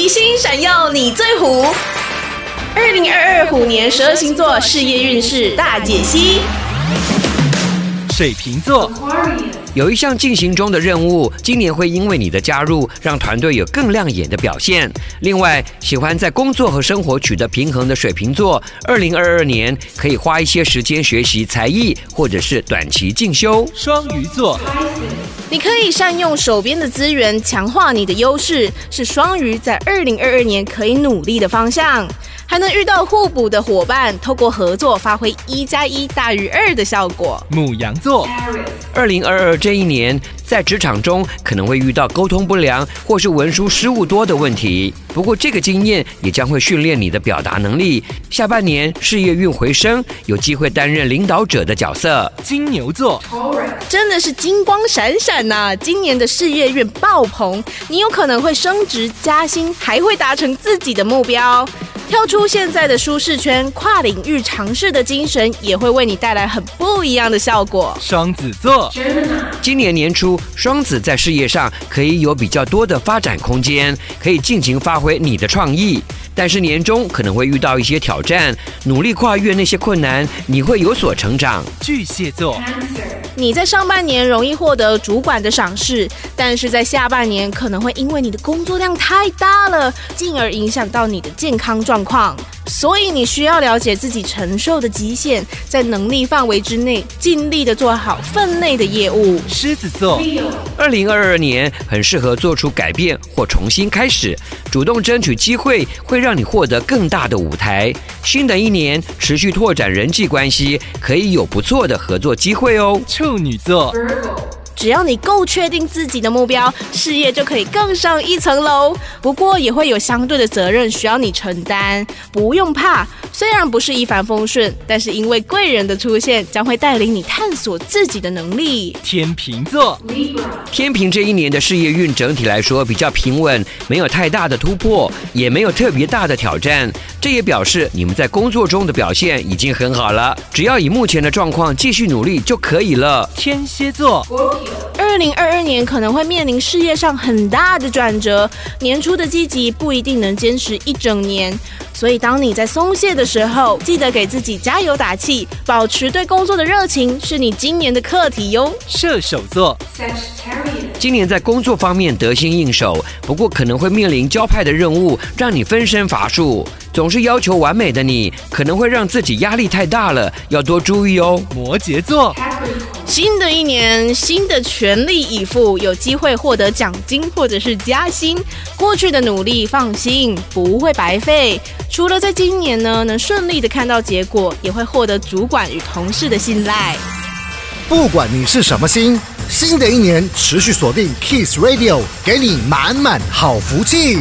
吉星闪耀你最虎。二零二二虎年十二星座事业运势大解析。水瓶座。有一项进行中的任务，今年会因为你的加入，让团队有更亮眼的表现。另外，喜欢在工作和生活取得平衡的水瓶座，二零二二年可以花一些时间学习才艺，或者是短期进修。双鱼座，你可以善用手边的资源，强化你的优势，是双鱼在二零二二年可以努力的方向。还能遇到互补的伙伴，透过合作发挥一加一大于二的效果。母羊座，二零二二这一年在职场中可能会遇到沟通不良或是文书失误多的问题，不过这个经验也将会训练你的表达能力。下半年事业运回升，有机会担任领导者的角色。金牛座，真的是金光闪闪呐、啊！今年的事业运爆棚，你有可能会升职加薪，还会达成自己的目标。跳出现在的舒适圈，跨领域尝试的精神，也会为你带来很不一样的效果。双子座，今年年初，双子在事业上可以有比较多的发展空间，可以尽情发挥你的创意。但是年终可能会遇到一些挑战，努力跨越那些困难，你会有所成长。巨蟹座，你在上半年容易获得主管的赏识，但是在下半年可能会因为你的工作量太大了，进而影响到你的健康状况。所以你需要了解自己承受的极限，在能力范围之内，尽力的做好分内的业务。狮子座，二零二二年很适合做出改变或重新开始，主动争取机会，会让你获得更大的舞台。新的一年，持续拓展人际关系，可以有不错的合作机会哦。处女座。只要你够确定自己的目标，事业就可以更上一层楼。不过也会有相对的责任需要你承担，不用怕。虽然不是一帆风顺，但是因为贵人的出现，将会带领你探索自己的能力。天秤座，天平这一年的事业运整体来说比较平稳，没有太大的突破，也没有特别大的挑战。这也表示你们在工作中的表现已经很好了。只要以目前的状况继续努力就可以了。天蝎座。二零二二年可能会面临事业上很大的转折，年初的积极不一定能坚持一整年，所以当你在松懈的时候，记得给自己加油打气，保持对工作的热情，是你今年的课题哟。射手座，今年在工作方面得心应手，不过可能会面临交派的任务，让你分身乏术。总是要求完美的你，可能会让自己压力太大了，要多注意哦。摩羯座。新的一年，新的全力以赴，有机会获得奖金或者是加薪。过去的努力，放心，不会白费。除了在今年呢，能顺利的看到结果，也会获得主管与同事的信赖。不管你是什么星，新的一年持续锁定 Kiss Radio，给你满满好福气。